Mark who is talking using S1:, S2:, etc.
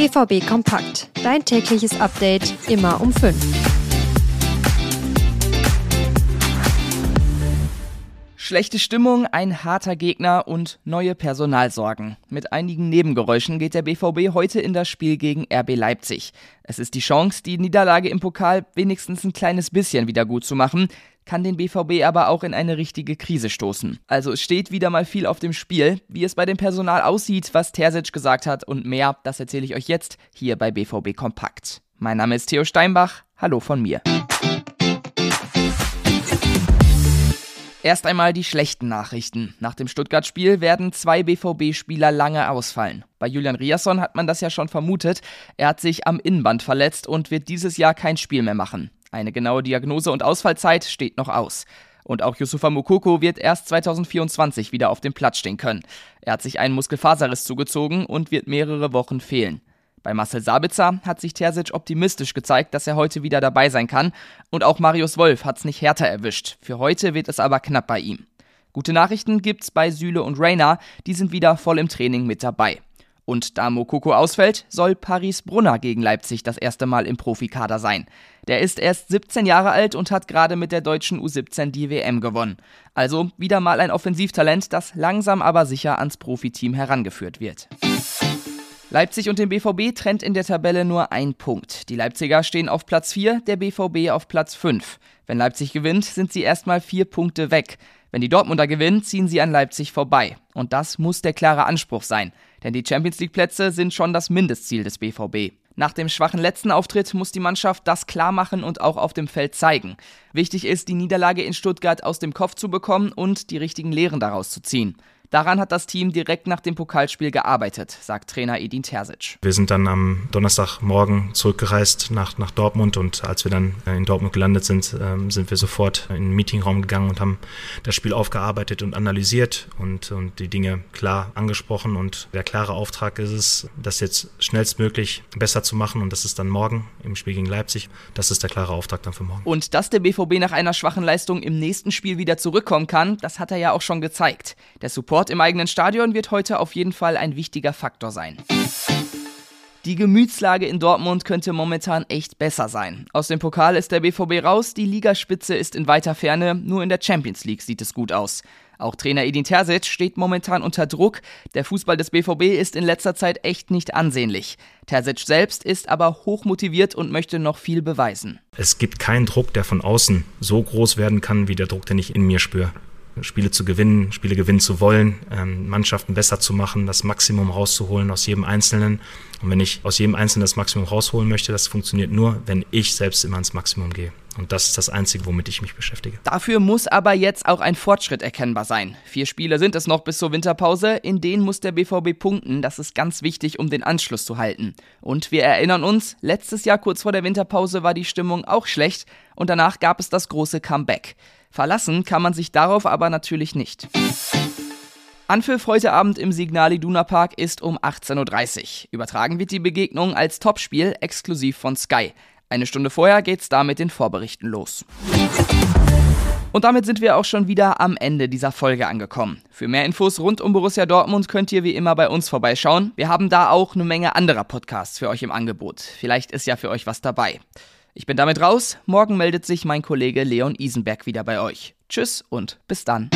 S1: BVB Kompakt. Dein tägliches Update immer um 5.
S2: Schlechte Stimmung, ein harter Gegner und neue Personalsorgen. Mit einigen Nebengeräuschen geht der BVB heute in das Spiel gegen RB Leipzig. Es ist die Chance, die Niederlage im Pokal wenigstens ein kleines bisschen wieder gut zu machen kann den BVB aber auch in eine richtige Krise stoßen. Also es steht wieder mal viel auf dem Spiel. Wie es bei dem Personal aussieht, was Terzic gesagt hat und mehr, das erzähle ich euch jetzt hier bei BVB Kompakt. Mein Name ist Theo Steinbach. Hallo von mir. Erst einmal die schlechten Nachrichten. Nach dem Stuttgart-Spiel werden zwei BVB-Spieler lange ausfallen. Bei Julian Riasson hat man das ja schon vermutet. Er hat sich am Innenband verletzt und wird dieses Jahr kein Spiel mehr machen. Eine genaue Diagnose und Ausfallzeit steht noch aus. Und auch Yusufa Mukoko wird erst 2024 wieder auf dem Platz stehen können. Er hat sich einen Muskelfaserriss zugezogen und wird mehrere Wochen fehlen. Bei Marcel Sabitzer hat sich Terzic optimistisch gezeigt, dass er heute wieder dabei sein kann. Und auch Marius Wolf hat es nicht härter erwischt. Für heute wird es aber knapp bei ihm. Gute Nachrichten gibt's bei Süle und Reina, die sind wieder voll im Training mit dabei. Und da Mokoko ausfällt, soll Paris Brunner gegen Leipzig das erste Mal im Profikader sein. Der ist erst 17 Jahre alt und hat gerade mit der deutschen U17 die WM gewonnen. Also wieder mal ein Offensivtalent, das langsam aber sicher ans Profiteam herangeführt wird. Leipzig und den BVB trennt in der Tabelle nur ein Punkt. Die Leipziger stehen auf Platz 4, der BVB auf Platz 5. Wenn Leipzig gewinnt, sind sie erstmal vier Punkte weg. Wenn die Dortmunder gewinnen, ziehen sie an Leipzig vorbei. Und das muss der klare Anspruch sein. Denn die Champions League Plätze sind schon das Mindestziel des BVB. Nach dem schwachen letzten Auftritt muss die Mannschaft das klar machen und auch auf dem Feld zeigen. Wichtig ist, die Niederlage in Stuttgart aus dem Kopf zu bekommen und die richtigen Lehren daraus zu ziehen. Daran hat das Team direkt nach dem Pokalspiel gearbeitet, sagt Trainer Edin Terzic.
S3: Wir sind dann am Donnerstagmorgen zurückgereist nach, nach Dortmund und als wir dann in Dortmund gelandet sind, ähm, sind wir sofort in den Meetingraum gegangen und haben das Spiel aufgearbeitet und analysiert und, und die Dinge klar angesprochen. Und der klare Auftrag ist es, das jetzt schnellstmöglich besser zu machen und das ist dann morgen im Spiel gegen Leipzig. Das ist der klare Auftrag dann für morgen.
S2: Und dass der BVB nach einer schwachen Leistung im nächsten Spiel wieder zurückkommen kann, das hat er ja auch schon gezeigt. Der Support Sport im eigenen Stadion wird heute auf jeden Fall ein wichtiger Faktor sein. Die Gemütslage in Dortmund könnte momentan echt besser sein. Aus dem Pokal ist der BVB raus, die Ligaspitze ist in weiter Ferne, nur in der Champions League sieht es gut aus. Auch Trainer Edin Terzic steht momentan unter Druck. Der Fußball des BVB ist in letzter Zeit echt nicht ansehnlich. Terzic selbst ist aber hochmotiviert und möchte noch viel beweisen.
S3: Es gibt keinen Druck, der von außen so groß werden kann, wie der Druck, den ich in mir spüre. Spiele zu gewinnen, Spiele gewinnen zu wollen, ähm, Mannschaften besser zu machen, das Maximum rauszuholen aus jedem Einzelnen. Und wenn ich aus jedem Einzelnen das Maximum rausholen möchte, das funktioniert nur, wenn ich selbst immer ins Maximum gehe. Und das ist das Einzige, womit ich mich beschäftige.
S2: Dafür muss aber jetzt auch ein Fortschritt erkennbar sein. Vier Spiele sind es noch bis zur Winterpause, in denen muss der BVB punkten. Das ist ganz wichtig, um den Anschluss zu halten. Und wir erinnern uns, letztes Jahr kurz vor der Winterpause war die Stimmung auch schlecht und danach gab es das große Comeback. Verlassen kann man sich darauf aber natürlich nicht. Anpfiff heute Abend im Signal Iduna Park ist um 18.30 Uhr. Übertragen wird die Begegnung als Topspiel exklusiv von Sky. Eine Stunde vorher geht's da mit den Vorberichten los. Und damit sind wir auch schon wieder am Ende dieser Folge angekommen. Für mehr Infos rund um Borussia Dortmund könnt ihr wie immer bei uns vorbeischauen. Wir haben da auch eine Menge anderer Podcasts für euch im Angebot. Vielleicht ist ja für euch was dabei. Ich bin damit raus. Morgen meldet sich mein Kollege Leon Isenberg wieder bei euch. Tschüss und bis dann.